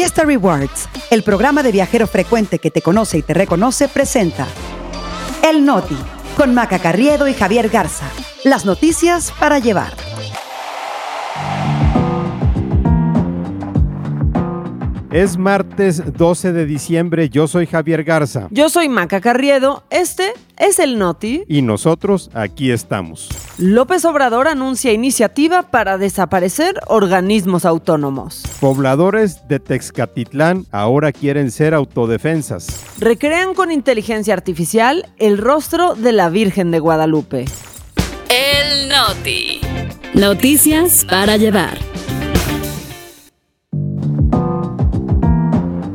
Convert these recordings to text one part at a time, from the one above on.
Fiesta Rewards, el programa de viajero frecuente que te conoce y te reconoce, presenta El Noti, con Maca Carriedo y Javier Garza. Las noticias para llevar. Es martes 12 de diciembre, yo soy Javier Garza. Yo soy Maca Carriedo, este es el Noti. Y nosotros aquí estamos. López Obrador anuncia iniciativa para desaparecer organismos autónomos. Pobladores de Texcatitlán ahora quieren ser autodefensas. Recrean con inteligencia artificial el rostro de la Virgen de Guadalupe. El Noti. Noticias para llevar.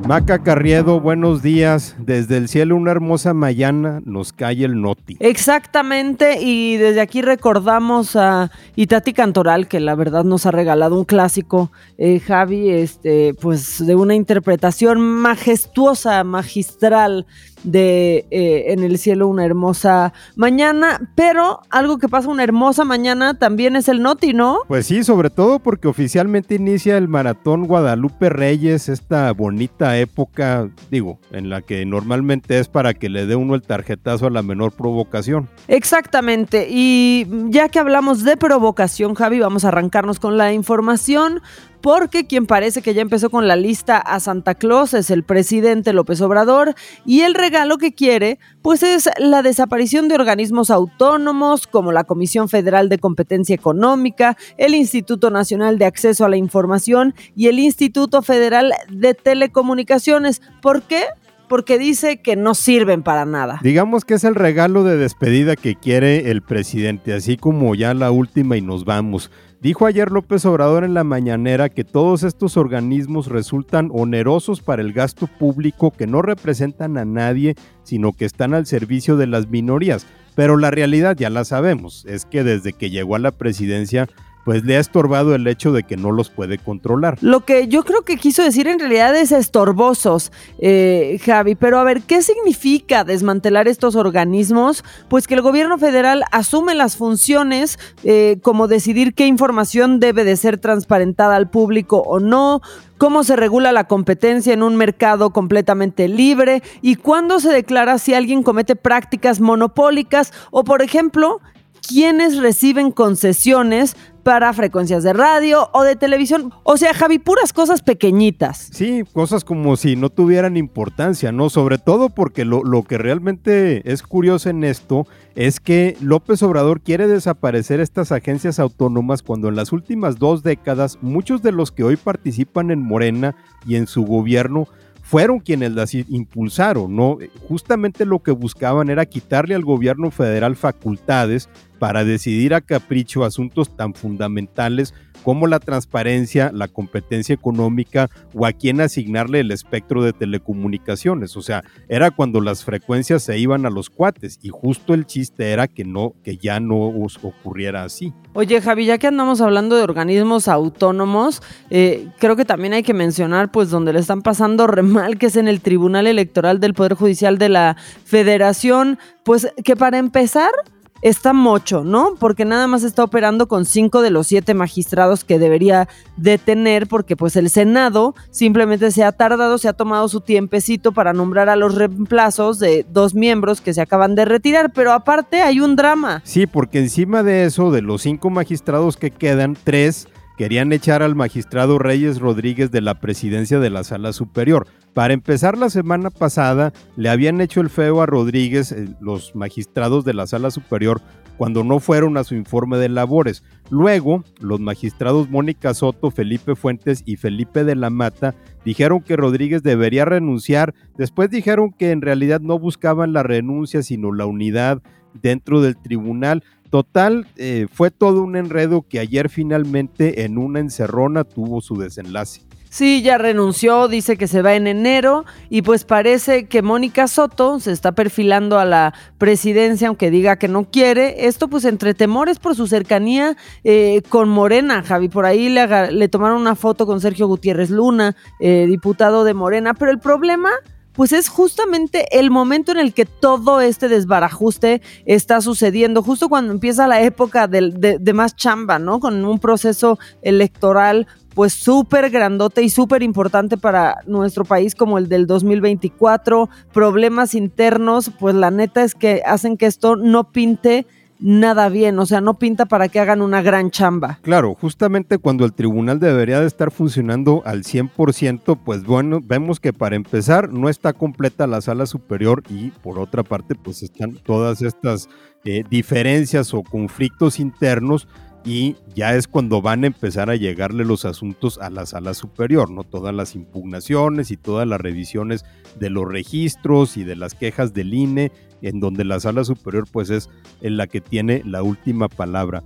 Maca Carriedo, buenos días. Desde el cielo una hermosa mañana nos cae el noti. Exactamente, y desde aquí recordamos a Itati Cantoral, que la verdad nos ha regalado un clásico, eh, Javi, este, pues de una interpretación majestuosa, magistral de eh, En el cielo una hermosa mañana, pero algo que pasa una hermosa mañana también es el Noti, ¿no? Pues sí, sobre todo porque oficialmente inicia el maratón Guadalupe Reyes, esta bonita época, digo, en la que normalmente es para que le dé uno el tarjetazo a la menor provocación. Exactamente, y ya que hablamos de provocación, Javi, vamos a arrancarnos con la información porque quien parece que ya empezó con la lista a Santa Claus es el presidente López Obrador y el regalo que quiere pues es la desaparición de organismos autónomos como la Comisión Federal de Competencia Económica, el Instituto Nacional de Acceso a la Información y el Instituto Federal de Telecomunicaciones. ¿Por qué? porque dice que no sirven para nada. Digamos que es el regalo de despedida que quiere el presidente, así como ya la última y nos vamos. Dijo ayer López Obrador en la mañanera que todos estos organismos resultan onerosos para el gasto público, que no representan a nadie, sino que están al servicio de las minorías. Pero la realidad ya la sabemos, es que desde que llegó a la presidencia pues le ha estorbado el hecho de que no los puede controlar. Lo que yo creo que quiso decir en realidad es estorbosos, eh, Javi, pero a ver, ¿qué significa desmantelar estos organismos? Pues que el gobierno federal asume las funciones eh, como decidir qué información debe de ser transparentada al público o no, cómo se regula la competencia en un mercado completamente libre y cuándo se declara si alguien comete prácticas monopólicas o, por ejemplo, quiénes reciben concesiones para frecuencias de radio o de televisión. O sea, Javi, puras cosas pequeñitas. Sí, cosas como si no tuvieran importancia, ¿no? Sobre todo porque lo, lo que realmente es curioso en esto es que López Obrador quiere desaparecer estas agencias autónomas cuando en las últimas dos décadas muchos de los que hoy participan en Morena y en su gobierno fueron quienes las impulsaron, ¿no? Justamente lo que buscaban era quitarle al gobierno federal facultades para decidir a capricho asuntos tan fundamentales como la transparencia, la competencia económica o a quién asignarle el espectro de telecomunicaciones. O sea, era cuando las frecuencias se iban a los cuates y justo el chiste era que no, que ya no ocurriera así. Oye, Javi, ya que andamos hablando de organismos autónomos, eh, creo que también hay que mencionar, pues, donde le están pasando re mal, que es en el Tribunal Electoral del Poder Judicial de la Federación, pues, que para empezar, está mocho, ¿no? Porque nada más está operando con cinco de los siete magistrados que debería de tener, porque pues el Senado simplemente se ha tardado, se ha tomado su tiempecito para nombrar a los reemplazos de dos miembros que se acaban de retirar, pero aparte hay un drama. Sí, porque encima de eso, de los cinco magistrados que quedan, tres querían echar al magistrado Reyes Rodríguez de la presidencia de la Sala Superior. Para empezar, la semana pasada le habían hecho el feo a Rodríguez eh, los magistrados de la Sala Superior cuando no fueron a su informe de labores. Luego, los magistrados Mónica Soto, Felipe Fuentes y Felipe de la Mata dijeron que Rodríguez debería renunciar. Después dijeron que en realidad no buscaban la renuncia, sino la unidad dentro del tribunal. Total, eh, fue todo un enredo que ayer finalmente en una encerrona tuvo su desenlace. Sí, ya renunció, dice que se va en enero y pues parece que Mónica Soto se está perfilando a la presidencia, aunque diga que no quiere. Esto pues entre temores por su cercanía eh, con Morena, Javi. Por ahí le, tomaron una foto con Sergio Gutiérrez Luna, eh, diputado de Morena, pero el problema pues es justamente el momento en el que todo este desbarajuste está sucediendo, justo cuando empieza la época de, de, más chamba, ¿no? Con un proceso electoral pues súper grandote y súper importante para nuestro país como el del 2024, problemas internos, pues la neta es que hacen que esto no pinte nada bien, o sea, no pinta para que hagan una gran chamba. Claro, justamente cuando el tribunal debería de estar funcionando al 100%, pues bueno, vemos que para empezar no está completa la sala superior y por otra parte pues están todas estas eh, diferencias o conflictos internos y ya es cuando van a empezar a llegarle los asuntos a la sala superior, ¿no? Todas las impugnaciones y todas las revisiones de los registros y de las quejas del INE, en donde la sala superior pues es en la que tiene la última palabra.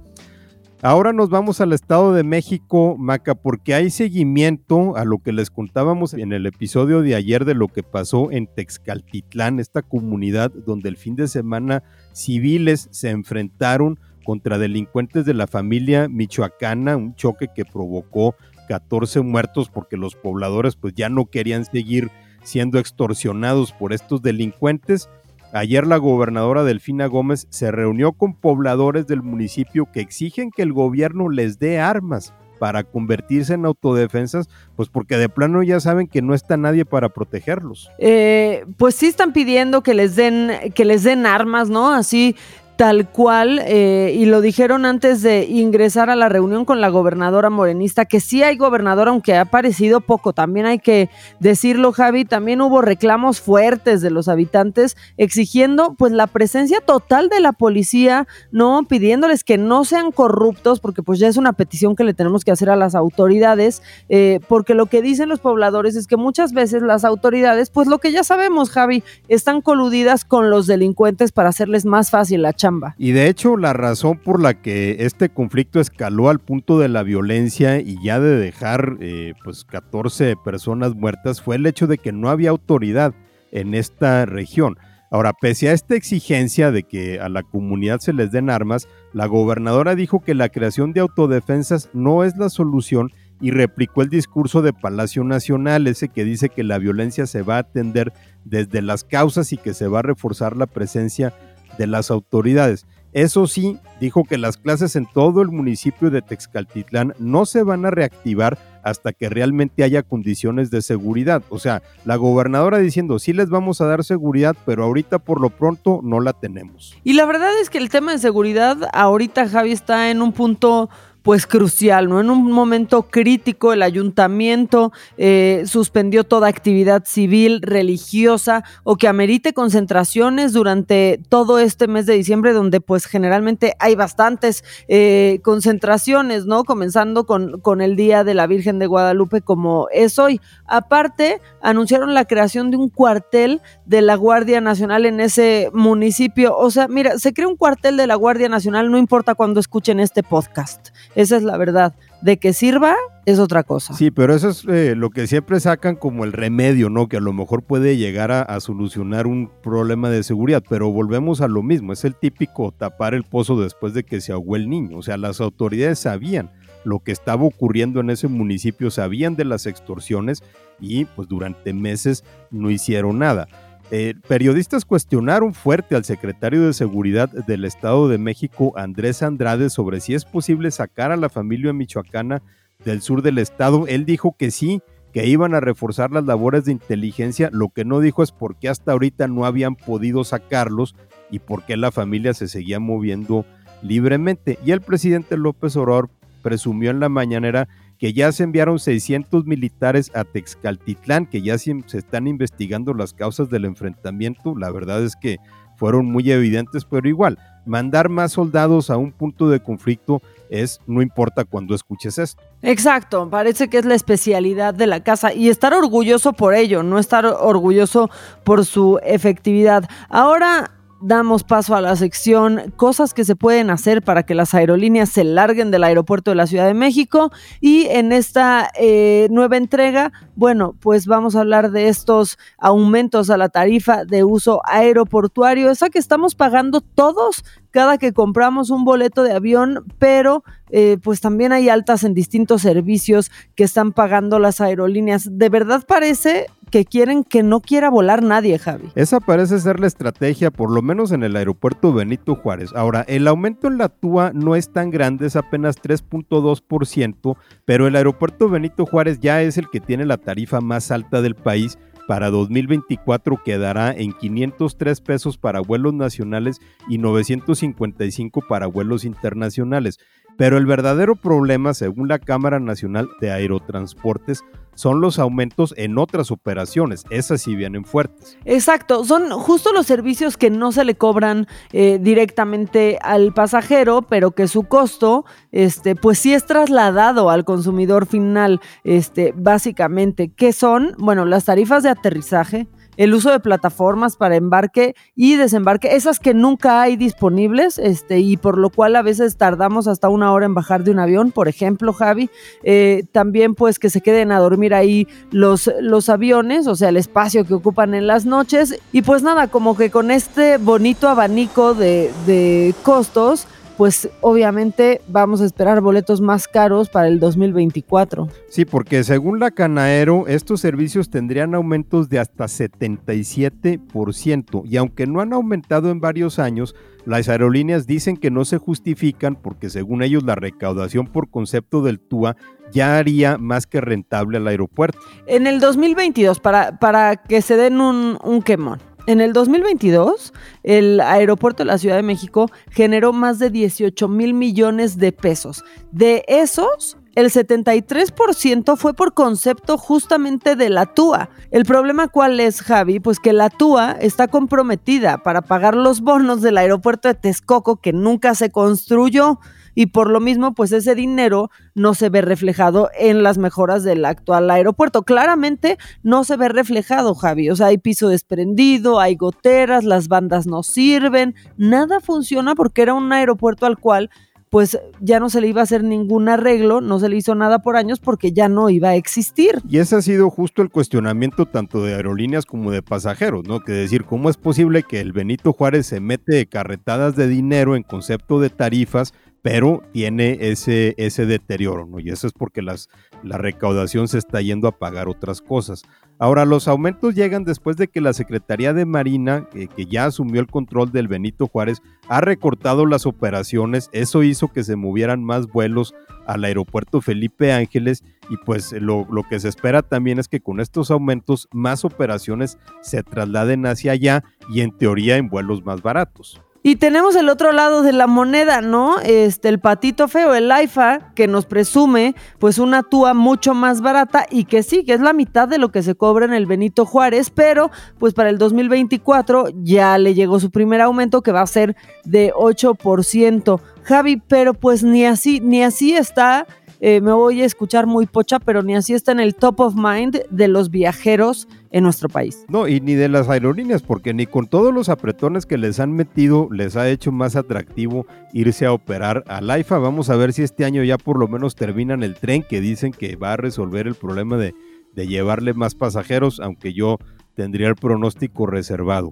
Ahora nos vamos al Estado de México, Maca, porque hay seguimiento a lo que les contábamos en el episodio de ayer de lo que pasó en Texcaltitlán, esta comunidad donde el fin de semana civiles se enfrentaron contra delincuentes de la familia michoacana, un choque que provocó 14 muertos porque los pobladores pues ya no querían seguir siendo extorsionados por estos delincuentes. Ayer la gobernadora Delfina Gómez se reunió con pobladores del municipio que exigen que el gobierno les dé armas para convertirse en autodefensas, pues porque de plano ya saben que no está nadie para protegerlos. Eh, pues sí están pidiendo que les den, que les den armas, ¿no? Así tal cual, eh, y lo dijeron antes de ingresar a la reunión con la gobernadora morenista, que sí hay gobernadora, aunque ha aparecido poco, también hay que decirlo, Javi, también hubo reclamos fuertes de los habitantes exigiendo pues la presencia total de la policía, ¿no? Pidiéndoles que no sean corruptos, porque pues ya es una petición que le tenemos que hacer a las autoridades, eh, porque lo que dicen los pobladores es que muchas veces las autoridades, pues lo que ya sabemos, Javi, están coludidas con los delincuentes para hacerles más fácil la y de hecho, la razón por la que este conflicto escaló al punto de la violencia y ya de dejar eh, pues 14 personas muertas fue el hecho de que no había autoridad en esta región. Ahora, pese a esta exigencia de que a la comunidad se les den armas, la gobernadora dijo que la creación de autodefensas no es la solución y replicó el discurso de Palacio Nacional, ese que dice que la violencia se va a atender desde las causas y que se va a reforzar la presencia de las autoridades. Eso sí, dijo que las clases en todo el municipio de Texcaltitlán no se van a reactivar hasta que realmente haya condiciones de seguridad. O sea, la gobernadora diciendo, sí les vamos a dar seguridad, pero ahorita por lo pronto no la tenemos. Y la verdad es que el tema de seguridad ahorita, Javi, está en un punto pues crucial, ¿no? En un momento crítico el ayuntamiento eh, suspendió toda actividad civil, religiosa o que amerite concentraciones durante todo este mes de diciembre, donde pues generalmente hay bastantes eh, concentraciones, ¿no? Comenzando con, con el Día de la Virgen de Guadalupe como es hoy. Aparte, anunciaron la creación de un cuartel de la Guardia Nacional en ese municipio. O sea, mira, se crea un cuartel de la Guardia Nacional, no importa cuando escuchen este podcast. Esa es la verdad. De que sirva es otra cosa. Sí, pero eso es eh, lo que siempre sacan como el remedio, ¿no? Que a lo mejor puede llegar a, a, solucionar un problema de seguridad, pero volvemos a lo mismo, es el típico tapar el pozo después de que se ahogó el niño. O sea, las autoridades sabían lo que estaba ocurriendo en ese municipio, sabían de las extorsiones y pues durante meses no hicieron nada. Eh, periodistas cuestionaron fuerte al secretario de Seguridad del Estado de México, Andrés Andrade, sobre si es posible sacar a la familia michoacana del sur del estado. Él dijo que sí, que iban a reforzar las labores de inteligencia. Lo que no dijo es por qué hasta ahorita no habían podido sacarlos y por qué la familia se seguía moviendo libremente. Y el presidente López Obrador presumió en la mañanera que ya se enviaron 600 militares a Texcaltitlán, que ya se, están investigando las causas del enfrentamiento. La verdad es que fueron muy evidentes, pero igual, mandar más soldados a un punto de conflicto es, no importa cuando escuches esto. Exacto, parece que es la especialidad de la casa y estar orgulloso por ello, no estar orgulloso por su efectividad. Ahora damos paso a la sección cosas que se pueden hacer para que las aerolíneas se larguen del aeropuerto de la Ciudad de México. Y en esta eh, nueva entrega, bueno, pues vamos a hablar de estos aumentos a la tarifa de uso aeroportuario, esa que estamos pagando todos cada que compramos un boleto de avión, pero eh, pues también hay altas en distintos servicios que están pagando las aerolíneas. De verdad parece que quieren que no quiera volar nadie, Javi. Esa parece ser la estrategia, por lo menos en el aeropuerto Benito Juárez. Ahora, el aumento en la TUA no es tan grande, es apenas 3.2%, pero el aeropuerto Benito Juárez ya es el que tiene la tarifa más alta del país para 2024 quedará en 503 pesos para vuelos nacionales y 955 para vuelos internacionales. Pero el verdadero problema, según la Cámara Nacional de Aerotransportes, son los aumentos en otras operaciones. Esas sí vienen fuertes. Exacto, son justo los servicios que no se le cobran eh, directamente al pasajero, pero que su costo, este, pues sí es trasladado al consumidor final, este, básicamente. ¿Qué son? Bueno, las tarifas de aterrizaje, el uso de plataformas para embarque y desembarque, esas que nunca hay disponibles, este, y por lo cual a veces tardamos hasta una hora en bajar de un avión, por ejemplo, Javi. Eh, también pues que se queden a dormir ahí los, los aviones, o sea, el espacio que ocupan en las noches. Y pues nada, como que con este bonito abanico de, de costos, pues obviamente vamos a esperar boletos más caros para el 2024. Sí, porque según la Canaero, estos servicios tendrían aumentos de hasta 77%, y aunque no han aumentado en varios años, las aerolíneas dicen que no se justifican porque según ellos la recaudación por concepto del TUA ya haría más que rentable al aeropuerto. En el 2022, para, para que se den un, un quemón, en el 2022, el aeropuerto de la Ciudad de México generó más de 18 mil millones de pesos. De esos, el 73% fue por concepto justamente de la TUA. El problema cuál es, Javi? Pues que la TUA está comprometida para pagar los bonos del aeropuerto de Texcoco que nunca se construyó y por lo mismo pues ese dinero no se ve reflejado en las mejoras del actual aeropuerto. Claramente no se ve reflejado, Javi. O sea, hay piso desprendido, hay goteras, las bandas no sirven, nada funciona porque era un aeropuerto al cual pues ya no se le iba a hacer ningún arreglo, no se le hizo nada por años porque ya no iba a existir. Y ese ha sido justo el cuestionamiento tanto de aerolíneas como de pasajeros, ¿no? Que decir, ¿cómo es posible que el Benito Juárez se mete carretadas de dinero en concepto de tarifas pero tiene ese, ese deterioro, ¿no? Y eso es porque las, la recaudación se está yendo a pagar otras cosas. Ahora, los aumentos llegan después de que la Secretaría de Marina, que ya asumió el control del Benito Juárez, ha recortado las operaciones. Eso hizo que se movieran más vuelos al aeropuerto Felipe Ángeles y pues lo, lo que se espera también es que con estos aumentos más operaciones se trasladen hacia allá y en teoría en vuelos más baratos. Y tenemos el otro lado de la moneda, ¿no? Este, el patito feo, el AIFA, que nos presume pues una TUA mucho más barata y que sí, que es la mitad de lo que se cobra en el Benito Juárez, pero pues para el 2024 ya le llegó su primer aumento que va a ser de 8%. Javi, pero pues ni así, ni así está eh, me voy a escuchar muy pocha, pero ni así está en el top of mind de los viajeros en nuestro país. No, y ni de las aerolíneas, porque ni con todos los apretones que les han metido les ha hecho más atractivo irse a operar al AIFA. Vamos a ver si este año ya por lo menos terminan el tren que dicen que va a resolver el problema de, de llevarle más pasajeros, aunque yo tendría el pronóstico reservado.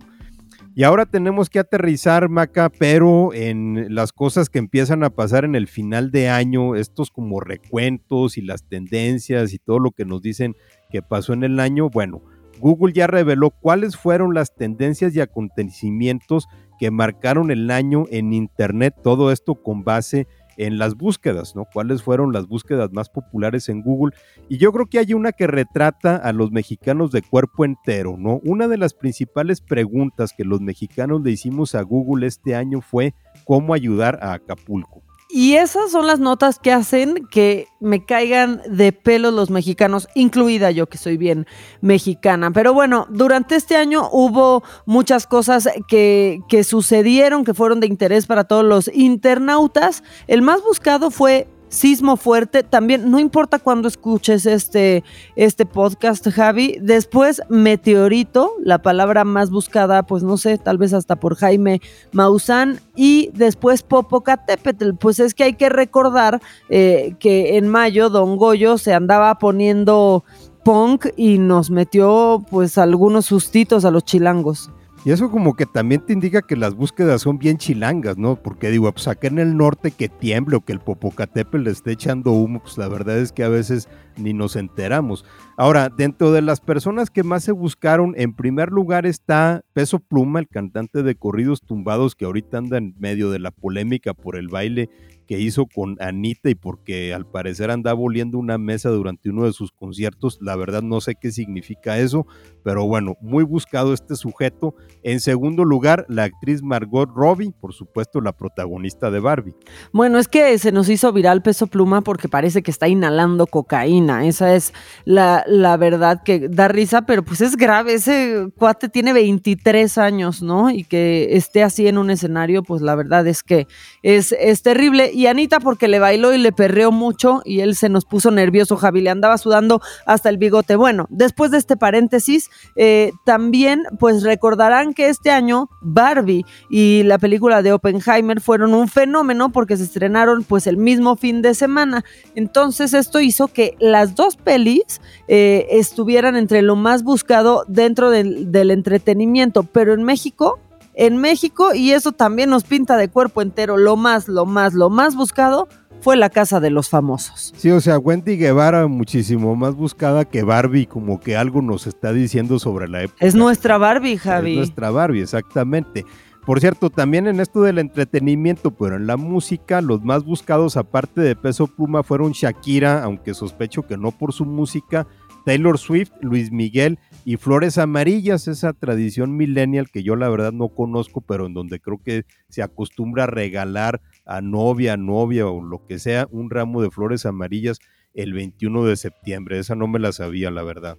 Y ahora tenemos que aterrizar, Maca, pero en las cosas que empiezan a pasar en el final de año, estos como recuentos y las tendencias y todo lo que nos dicen que pasó en el año, bueno, Google ya reveló cuáles fueron las tendencias y acontecimientos que marcaron el año en Internet, todo esto con base en las búsquedas, ¿no? ¿Cuáles fueron las búsquedas más populares en Google? Y yo creo que hay una que retrata a los mexicanos de cuerpo entero, ¿no? Una de las principales preguntas que los mexicanos le hicimos a Google este año fue cómo ayudar a Acapulco. Y esas son las notas que hacen que me caigan de pelo los mexicanos, incluida yo que soy bien mexicana. Pero bueno, durante este año hubo muchas cosas que, que sucedieron, que fueron de interés para todos los internautas. El más buscado fue sismo fuerte, también no importa cuándo escuches este, este podcast, Javi, después meteorito, la palabra más buscada, pues no sé, tal vez hasta por Jaime Maussan, y después Popocatépetl, pues es que hay que recordar eh, que en mayo Don Goyo se andaba poniendo punk y nos metió pues algunos sustitos a los chilangos. Y eso como que también te indica que las búsquedas son bien chilangas, ¿no? Porque digo, pues acá en el norte que tiemble o que el Popocatépetl le esté echando humo, pues la verdad es que a veces ni nos enteramos. Ahora, dentro de las personas que más se buscaron, en primer lugar está Peso Pluma, el cantante de corridos tumbados que ahorita anda en medio de la polémica por el baile que hizo con Anita y porque al parecer andaba oliendo una mesa durante uno de sus conciertos. La verdad no sé qué significa eso, pero bueno, muy buscado este sujeto. En segundo lugar, la actriz Margot Robbie, por supuesto la protagonista de Barbie. Bueno, es que se nos hizo viral peso pluma porque parece que está inhalando cocaína. Esa es la, la verdad que da risa, pero pues es grave. Ese cuate tiene 23 años, ¿no? Y que esté así en un escenario, pues la verdad es que es, es terrible y Anita porque le bailó y le perreó mucho y él se nos puso nervioso, Javi, le andaba sudando hasta el bigote. Bueno, después de este paréntesis, eh, también pues recordarán que este año Barbie y la película de Oppenheimer fueron un fenómeno porque se estrenaron pues el mismo fin de semana. Entonces esto hizo que las dos pelis eh, estuvieran entre lo más buscado dentro del, del entretenimiento, pero en México en México y eso también nos pinta de cuerpo entero. Lo más, lo más, lo más buscado fue la casa de los famosos. Sí, o sea, Wendy Guevara muchísimo más buscada que Barbie, como que algo nos está diciendo sobre la época. Es nuestra Barbie, Javi. Es nuestra Barbie, exactamente. Por cierto, también en esto del entretenimiento, pero en la música, los más buscados aparte de Peso Pluma fueron Shakira, aunque sospecho que no por su música, Taylor Swift, Luis Miguel y Flores Amarillas, esa tradición millennial que yo la verdad no conozco, pero en donde creo que se acostumbra a regalar a novia, novia o lo que sea un ramo de flores amarillas el 21 de septiembre. Esa no me la sabía, la verdad.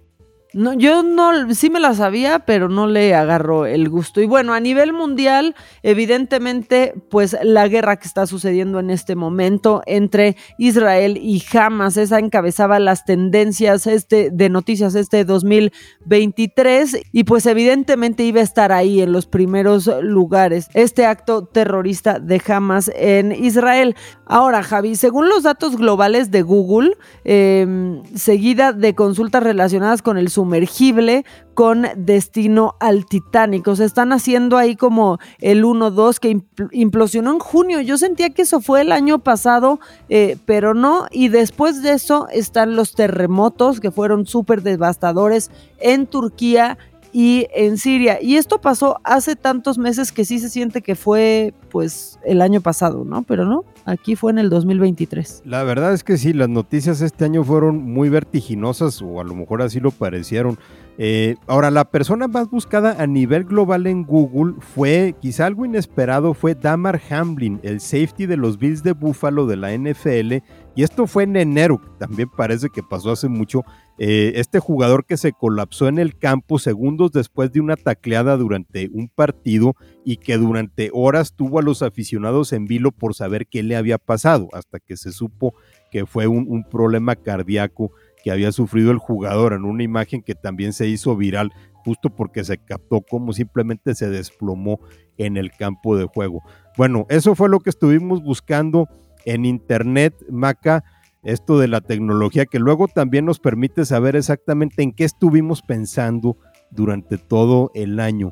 No, yo no, sí me la sabía, pero no le agarro el gusto. Y bueno, a nivel mundial, evidentemente, pues la guerra que está sucediendo en este momento entre Israel y Hamas, esa encabezaba las tendencias este, de noticias este 2023 y pues evidentemente iba a estar ahí en los primeros lugares este acto terrorista de Hamas en Israel. Ahora, Javi, según los datos globales de Google, eh, seguida de consultas relacionadas con el sumergible con destino al Titanic. O sea, están haciendo ahí como el 1-2 que implosionó en junio. Yo sentía que eso fue el año pasado, eh, pero no. Y después de eso están los terremotos que fueron súper devastadores en Turquía y en Siria. Y esto pasó hace tantos meses que sí se siente que fue pues el año pasado, ¿no? Pero no, aquí fue en el 2023. La verdad es que sí, las noticias este año fueron muy vertiginosas o a lo mejor así lo parecieron. Eh, ahora, la persona más buscada a nivel global en Google fue, quizá algo inesperado, fue Damar Hamlin, el safety de los Bills de Buffalo de la NFL. Y esto fue en enero, también parece que pasó hace mucho. Eh, este jugador que se colapsó en el campo segundos después de una tacleada durante un partido y que durante horas tuvo a los aficionados en vilo por saber qué le había pasado, hasta que se supo que fue un, un problema cardíaco que había sufrido el jugador en una imagen que también se hizo viral justo porque se captó como simplemente se desplomó en el campo de juego. Bueno, eso fue lo que estuvimos buscando en internet, Maca, esto de la tecnología que luego también nos permite saber exactamente en qué estuvimos pensando durante todo el año.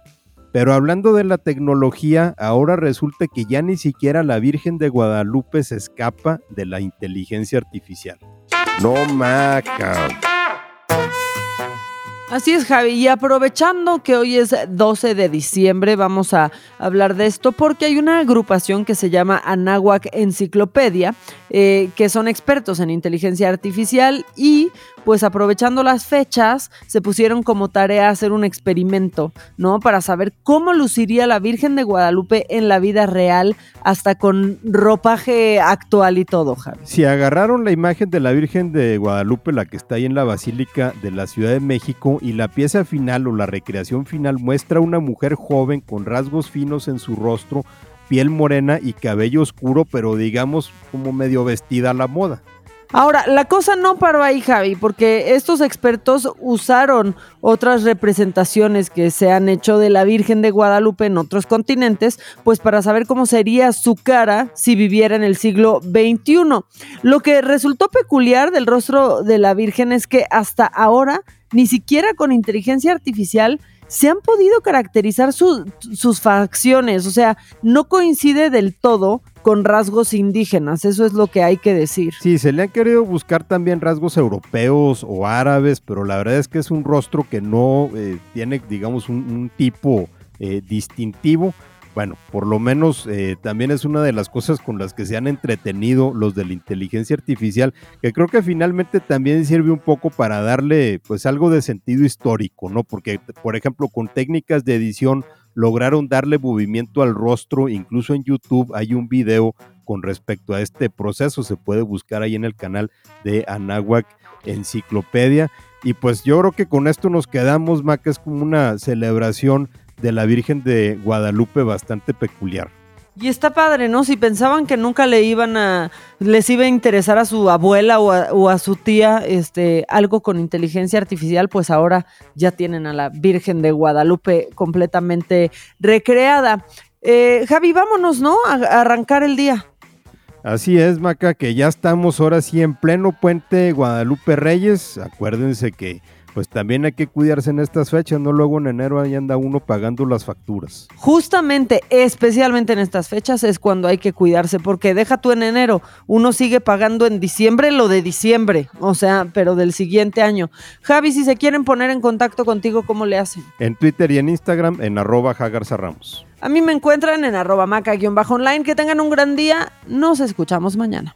Pero hablando de la tecnología, ahora resulta que ya ni siquiera la Virgen de Guadalupe se escapa de la inteligencia artificial. No, maca. Así es, Javi. Y aprovechando que hoy es 12 de diciembre, vamos a hablar de esto porque hay una agrupación que se llama Anáhuac Enciclopedia, eh, que son expertos en inteligencia artificial y pues aprovechando las fechas se pusieron como tarea hacer un experimento, ¿no? Para saber cómo luciría la Virgen de Guadalupe en la vida real, hasta con ropaje actual y todo, Javi. Si agarraron la imagen de la Virgen de Guadalupe, la que está ahí en la Basílica de la Ciudad de México, y la pieza final o la recreación final muestra una mujer joven con rasgos finos en su rostro, piel morena y cabello oscuro, pero digamos como medio vestida a la moda. Ahora, la cosa no paró ahí, Javi, porque estos expertos usaron otras representaciones que se han hecho de la Virgen de Guadalupe en otros continentes, pues para saber cómo sería su cara si viviera en el siglo XXI. Lo que resultó peculiar del rostro de la Virgen es que hasta ahora, ni siquiera con inteligencia artificial, se han podido caracterizar sus facciones, o sea, no coincide del todo con rasgos indígenas, eso es lo que hay que decir. Sí, se le han querido buscar también rasgos europeos o árabes, pero la verdad es que es un rostro que no eh, tiene, digamos, un, tipo eh, distintivo bueno, por lo menos eh, también es una de las cosas con las que se han entretenido los de la inteligencia artificial, que creo que finalmente también sirve un poco para darle pues algo de sentido histórico, ¿no? Porque, por ejemplo, con técnicas de edición lograron darle movimiento al rostro, incluso en YouTube hay un video con respecto a este proceso, se puede buscar ahí en el canal de Anáhuac Enciclopedia. Y pues yo creo que con esto nos quedamos, Maca, es como una celebración de la Virgen de Guadalupe bastante peculiar. Y está padre, ¿no? Si pensaban que nunca le iban a, les iba a interesar a su abuela o a, su tía, este, algo con inteligencia artificial, pues ahora ya tienen a la Virgen de Guadalupe completamente recreada. Eh, Javi, vámonos, ¿no? A, arrancar el día. Así es, Maca, que ya estamos ahora sí en pleno puente Guadalupe Reyes. Acuérdense que pues también hay que cuidarse en estas fechas, no luego en enero ahí anda uno pagando las facturas. Justamente, especialmente en estas fechas es cuando hay que cuidarse, porque deja tú en enero, uno sigue pagando en diciembre lo de diciembre, o sea, pero del siguiente año. Javi, si se quieren poner en contacto contigo, ¿cómo le hacen? En Twitter y en Instagram en arroba Ramos. A mí me encuentran en arroba maca-online. Que tengan un gran día. Nos escuchamos mañana.